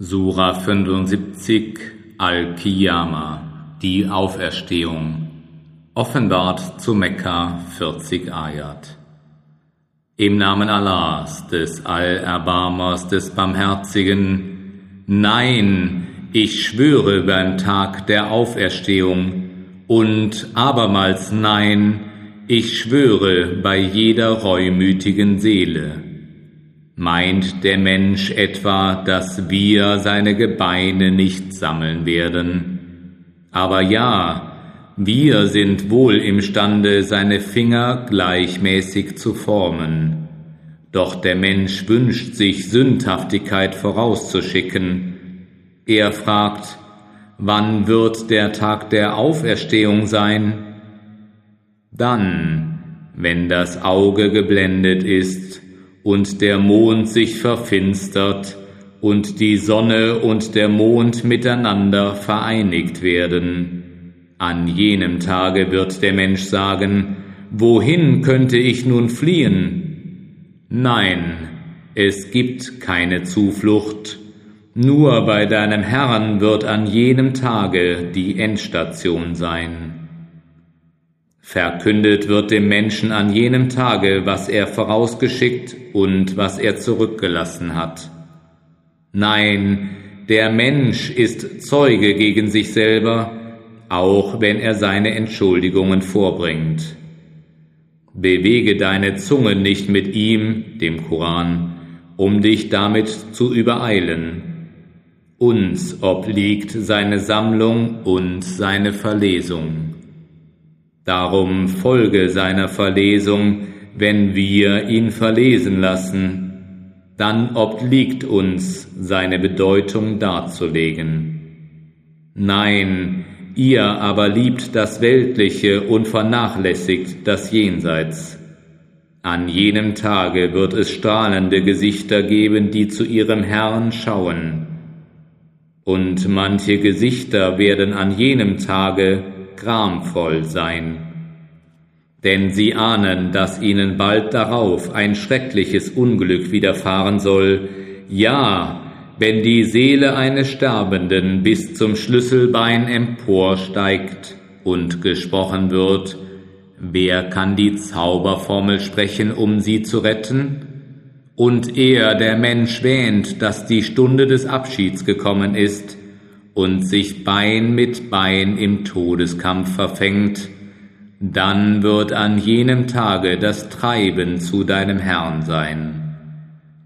Sura 75 Al-Qiyama Die Auferstehung. Offenbart zu Mekka 40 Ayat. Im Namen Allahs, des Allerbarmers, des Barmherzigen, Nein, ich schwöre beim Tag der Auferstehung. Und abermals Nein, ich schwöre bei jeder reumütigen Seele Meint der Mensch etwa, dass wir seine Gebeine nicht sammeln werden? Aber ja, wir sind wohl imstande, seine Finger gleichmäßig zu formen. Doch der Mensch wünscht sich Sündhaftigkeit vorauszuschicken. Er fragt, wann wird der Tag der Auferstehung sein? Dann, wenn das Auge geblendet ist, und der Mond sich verfinstert und die Sonne und der Mond miteinander vereinigt werden. An jenem Tage wird der Mensch sagen, wohin könnte ich nun fliehen? Nein, es gibt keine Zuflucht, nur bei deinem Herrn wird an jenem Tage die Endstation sein. Verkündet wird dem Menschen an jenem Tage, was er vorausgeschickt und was er zurückgelassen hat. Nein, der Mensch ist Zeuge gegen sich selber, auch wenn er seine Entschuldigungen vorbringt. Bewege deine Zunge nicht mit ihm, dem Koran, um dich damit zu übereilen. Uns obliegt seine Sammlung und seine Verlesung. Darum folge seiner Verlesung, wenn wir ihn verlesen lassen, dann obliegt uns seine Bedeutung darzulegen. Nein, ihr aber liebt das Weltliche und vernachlässigt das Jenseits. An jenem Tage wird es strahlende Gesichter geben, die zu ihrem Herrn schauen. Und manche Gesichter werden an jenem Tage gramvoll sein. Denn sie ahnen, dass ihnen bald darauf ein schreckliches Unglück widerfahren soll, ja, wenn die Seele eines Sterbenden bis zum Schlüsselbein emporsteigt und gesprochen wird, wer kann die Zauberformel sprechen, um sie zu retten? Und er, der Mensch, wähnt, dass die Stunde des Abschieds gekommen ist, und sich Bein mit Bein im Todeskampf verfängt, dann wird an jenem Tage das Treiben zu deinem Herrn sein.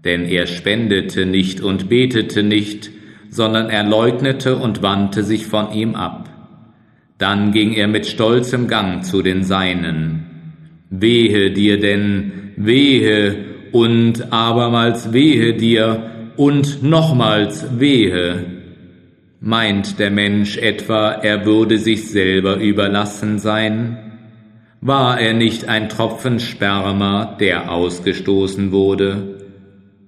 Denn er spendete nicht und betete nicht, sondern er leugnete und wandte sich von ihm ab. Dann ging er mit stolzem Gang zu den Seinen. Wehe dir denn, wehe und abermals wehe dir und nochmals wehe, Meint der Mensch etwa, er würde sich selber überlassen sein? War er nicht ein Tropfen Sperma, der ausgestoßen wurde?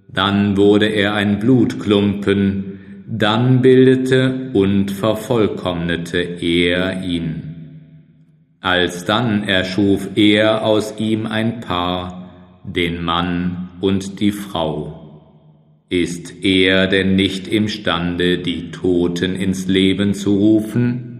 Dann wurde er ein Blutklumpen, dann bildete und vervollkommnete er ihn. Alsdann erschuf er aus ihm ein Paar, den Mann und die Frau. Ist er denn nicht imstande, die Toten ins Leben zu rufen?